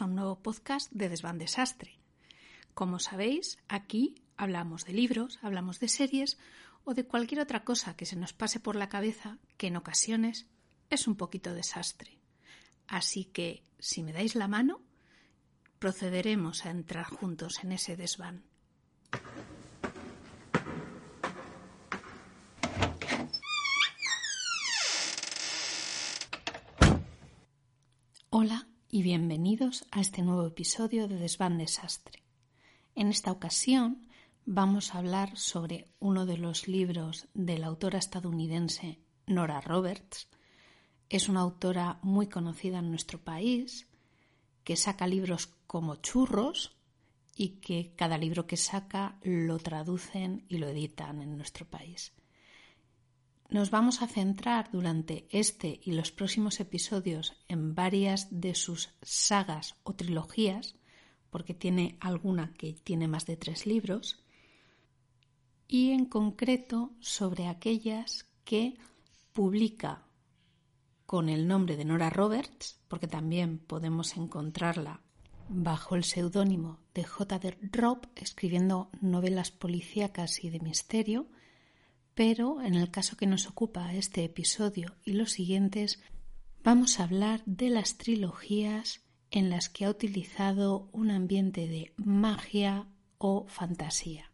a un nuevo podcast de Desván Desastre. Como sabéis, aquí hablamos de libros, hablamos de series o de cualquier otra cosa que se nos pase por la cabeza que en ocasiones es un poquito desastre. Así que, si me dais la mano, procederemos a entrar juntos en ese desván. Bienvenidos a este nuevo episodio de Desván Desastre. En esta ocasión vamos a hablar sobre uno de los libros de la autora estadounidense Nora Roberts. Es una autora muy conocida en nuestro país, que saca libros como churros y que cada libro que saca lo traducen y lo editan en nuestro país. Nos vamos a centrar durante este y los próximos episodios en varias de sus sagas o trilogías, porque tiene alguna que tiene más de tres libros, y en concreto sobre aquellas que publica con el nombre de Nora Roberts, porque también podemos encontrarla bajo el seudónimo de J.D. Robb, escribiendo novelas policíacas y de misterio, pero en el caso que nos ocupa este episodio y los siguientes, vamos a hablar de las trilogías en las que ha utilizado un ambiente de magia o fantasía.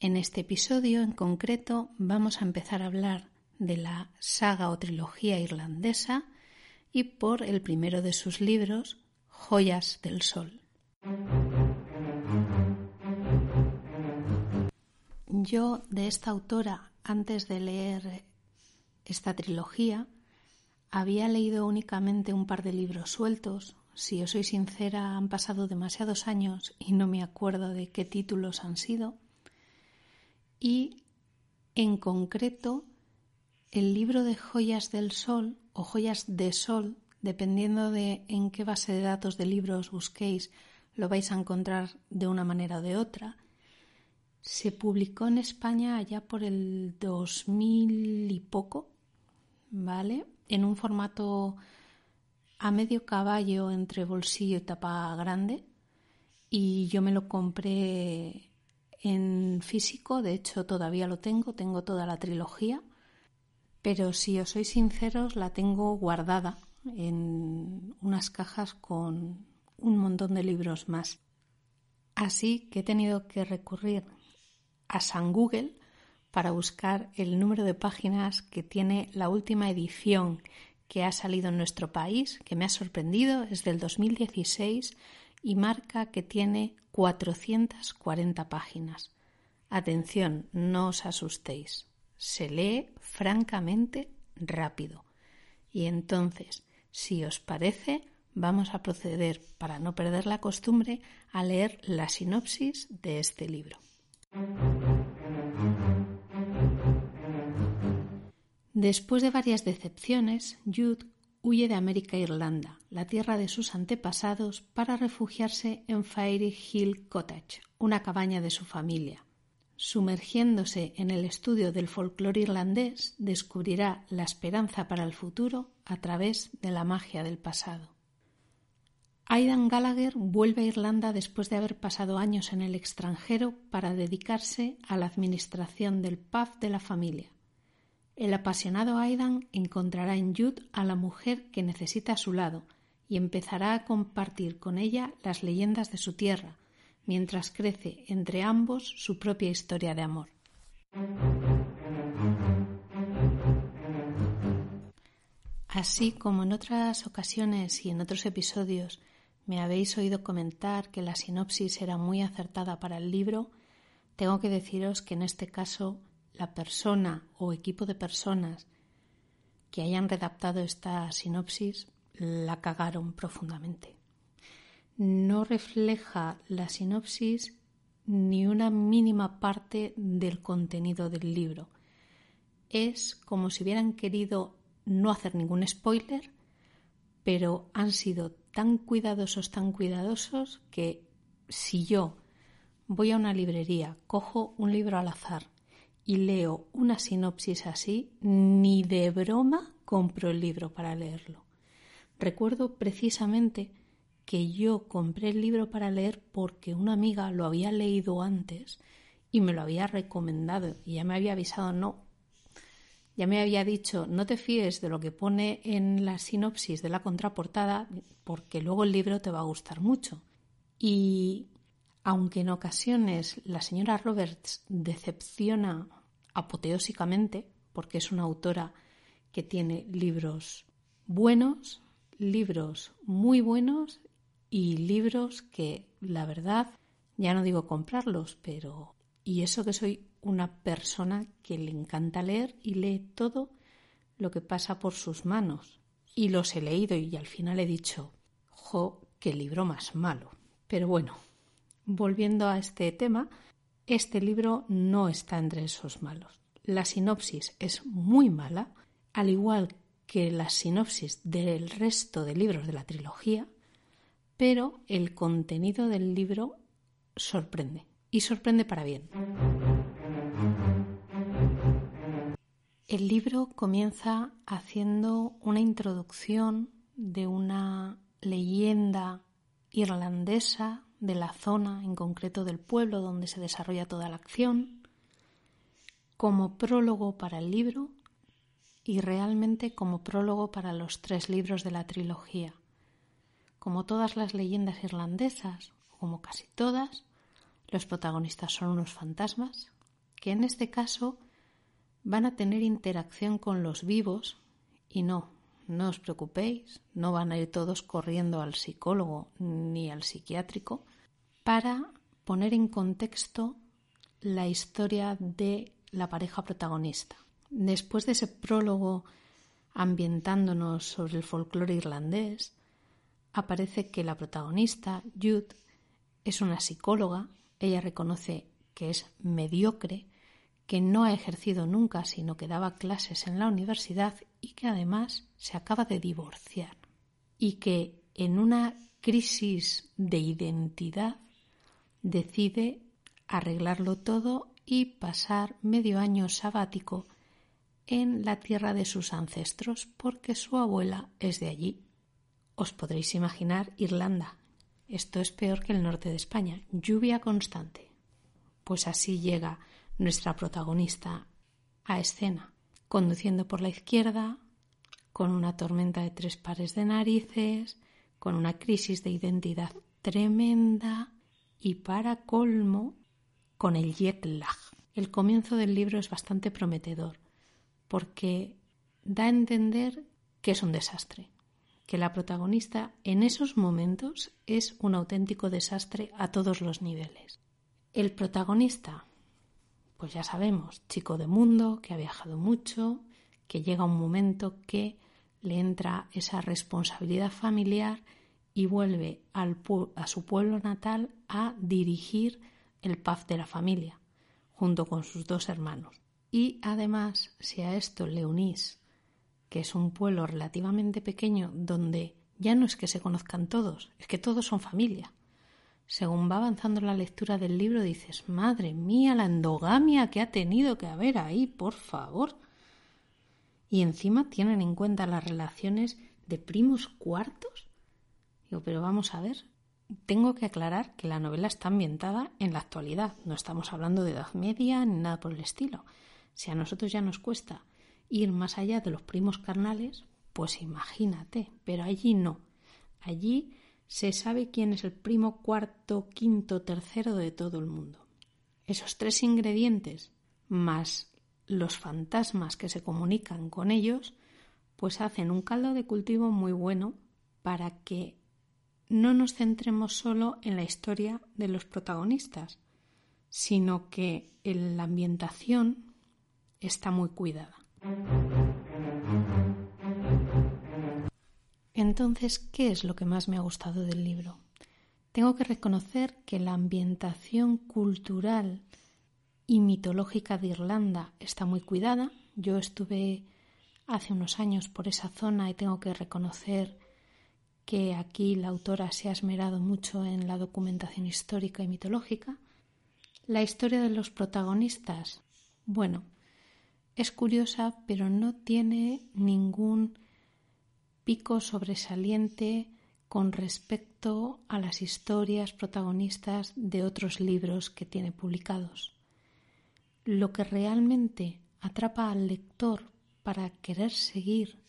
En este episodio en concreto vamos a empezar a hablar de la saga o trilogía irlandesa y por el primero de sus libros, Joyas del Sol. Yo de esta autora antes de leer esta trilogía, había leído únicamente un par de libros sueltos. Si os soy sincera, han pasado demasiados años y no me acuerdo de qué títulos han sido. Y en concreto, el libro de Joyas del Sol o Joyas de Sol, dependiendo de en qué base de datos de libros busquéis, lo vais a encontrar de una manera o de otra. Se publicó en España allá por el 2000 y poco, ¿vale? En un formato a medio caballo entre bolsillo y tapa grande. Y yo me lo compré en físico, de hecho todavía lo tengo, tengo toda la trilogía. Pero si os soy sinceros, la tengo guardada en unas cajas con un montón de libros más. Así que he tenido que recurrir a San Google para buscar el número de páginas que tiene la última edición que ha salido en nuestro país, que me ha sorprendido, es del 2016 y marca que tiene 440 páginas. Atención, no os asustéis, se lee francamente rápido. Y entonces, si os parece, vamos a proceder, para no perder la costumbre, a leer la sinopsis de este libro. Después de varias decepciones, Jude huye de América e Irlanda, la tierra de sus antepasados, para refugiarse en Fairy Hill Cottage, una cabaña de su familia. Sumergiéndose en el estudio del folclore irlandés, descubrirá la esperanza para el futuro a través de la magia del pasado. Aidan Gallagher vuelve a Irlanda después de haber pasado años en el extranjero para dedicarse a la administración del pub de la familia. El apasionado Aidan encontrará en Jude a la mujer que necesita a su lado y empezará a compartir con ella las leyendas de su tierra, mientras crece entre ambos su propia historia de amor. Así como en otras ocasiones y en otros episodios me habéis oído comentar que la sinopsis era muy acertada para el libro, tengo que deciros que en este caso la persona o equipo de personas que hayan redactado esta sinopsis la cagaron profundamente. No refleja la sinopsis ni una mínima parte del contenido del libro. Es como si hubieran querido no hacer ningún spoiler, pero han sido tan cuidadosos, tan cuidadosos que si yo voy a una librería, cojo un libro al azar y leo una sinopsis así, ni de broma compro el libro para leerlo. Recuerdo precisamente que yo compré el libro para leer porque una amiga lo había leído antes y me lo había recomendado y ya me había avisado, no, ya me había dicho, no te fíes de lo que pone en la sinopsis de la contraportada porque luego el libro te va a gustar mucho. Y aunque en ocasiones la señora Roberts decepciona apoteósicamente, porque es una autora que tiene libros buenos, libros muy buenos y libros que, la verdad, ya no digo comprarlos, pero... Y eso que soy una persona que le encanta leer y lee todo lo que pasa por sus manos. Y los he leído y al final he dicho, jo, qué libro más malo. Pero bueno, volviendo a este tema, este libro no está entre esos malos. La sinopsis es muy mala, al igual que la sinopsis del resto de libros de la trilogía, pero el contenido del libro sorprende y sorprende para bien. El libro comienza haciendo una introducción de una leyenda irlandesa de la zona, en concreto del pueblo donde se desarrolla toda la acción, como prólogo para el libro y realmente como prólogo para los tres libros de la trilogía. Como todas las leyendas irlandesas, como casi todas, los protagonistas son unos fantasmas que en este caso van a tener interacción con los vivos y no, no os preocupéis, no van a ir todos corriendo al psicólogo ni al psiquiátrico para poner en contexto la historia de la pareja protagonista. Después de ese prólogo ambientándonos sobre el folclore irlandés, aparece que la protagonista, Jude, es una psicóloga, ella reconoce que es mediocre, que no ha ejercido nunca, sino que daba clases en la universidad y que además se acaba de divorciar y que en una crisis de identidad decide arreglarlo todo y pasar medio año sabático en la tierra de sus ancestros porque su abuela es de allí. Os podréis imaginar Irlanda. Esto es peor que el norte de España. Lluvia constante. Pues así llega nuestra protagonista a escena, conduciendo por la izquierda, con una tormenta de tres pares de narices, con una crisis de identidad tremenda y para colmo con el jet lag. El comienzo del libro es bastante prometedor porque da a entender que es un desastre, que la protagonista en esos momentos es un auténtico desastre a todos los niveles. El protagonista pues ya sabemos, chico de mundo, que ha viajado mucho, que llega un momento que le entra esa responsabilidad familiar y vuelve a su pueblo natal a dirigir el paz de la familia, junto con sus dos hermanos. Y además, si a esto le unís que es un pueblo relativamente pequeño donde ya no es que se conozcan todos, es que todos son familia según va avanzando la lectura del libro, dices, madre mía, la endogamia que ha tenido que haber ahí, por favor. Y encima tienen en cuenta las relaciones de primos cuartos. Pero vamos a ver, tengo que aclarar que la novela está ambientada en la actualidad, no estamos hablando de Edad Media ni nada por el estilo. Si a nosotros ya nos cuesta ir más allá de los primos carnales, pues imagínate, pero allí no. Allí se sabe quién es el primo cuarto, quinto, tercero de todo el mundo. Esos tres ingredientes, más los fantasmas que se comunican con ellos, pues hacen un caldo de cultivo muy bueno para que no nos centremos solo en la historia de los protagonistas, sino que la ambientación está muy cuidada. Entonces, ¿qué es lo que más me ha gustado del libro? Tengo que reconocer que la ambientación cultural y mitológica de Irlanda está muy cuidada. Yo estuve hace unos años por esa zona y tengo que reconocer que aquí la autora se ha esmerado mucho en la documentación histórica y mitológica. La historia de los protagonistas, bueno, es curiosa, pero no tiene ningún pico sobresaliente con respecto a las historias protagonistas de otros libros que tiene publicados. Lo que realmente atrapa al lector para querer seguir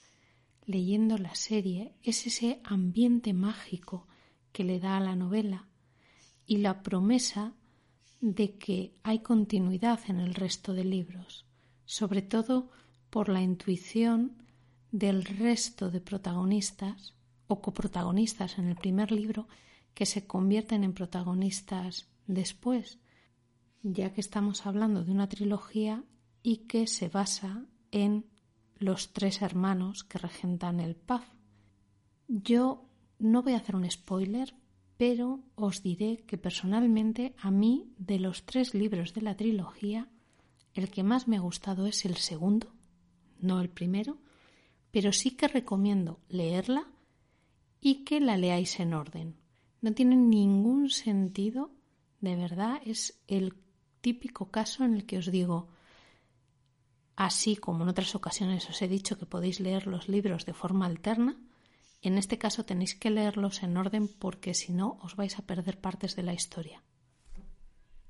leyendo la serie es ese ambiente mágico que le da a la novela y la promesa de que hay continuidad en el resto de libros, sobre todo por la intuición del resto de protagonistas o coprotagonistas en el primer libro que se convierten en protagonistas después, ya que estamos hablando de una trilogía y que se basa en los tres hermanos que regentan el PAF. Yo no voy a hacer un spoiler, pero os diré que personalmente a mí de los tres libros de la trilogía, el que más me ha gustado es el segundo, no el primero, pero sí que recomiendo leerla y que la leáis en orden. No tiene ningún sentido, de verdad, es el típico caso en el que os digo, Así como en otras ocasiones os he dicho que podéis leer los libros de forma alterna, en este caso tenéis que leerlos en orden porque si no os vais a perder partes de la historia.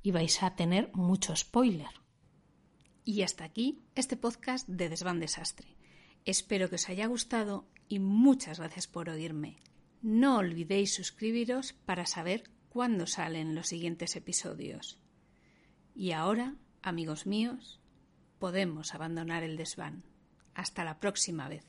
Y vais a tener mucho spoiler. Y hasta aquí este podcast de Desván Desastre. Espero que os haya gustado y muchas gracias por oírme. No olvidéis suscribiros para saber cuándo salen los siguientes episodios. Y ahora, amigos míos, podemos abandonar el desván. Hasta la próxima vez.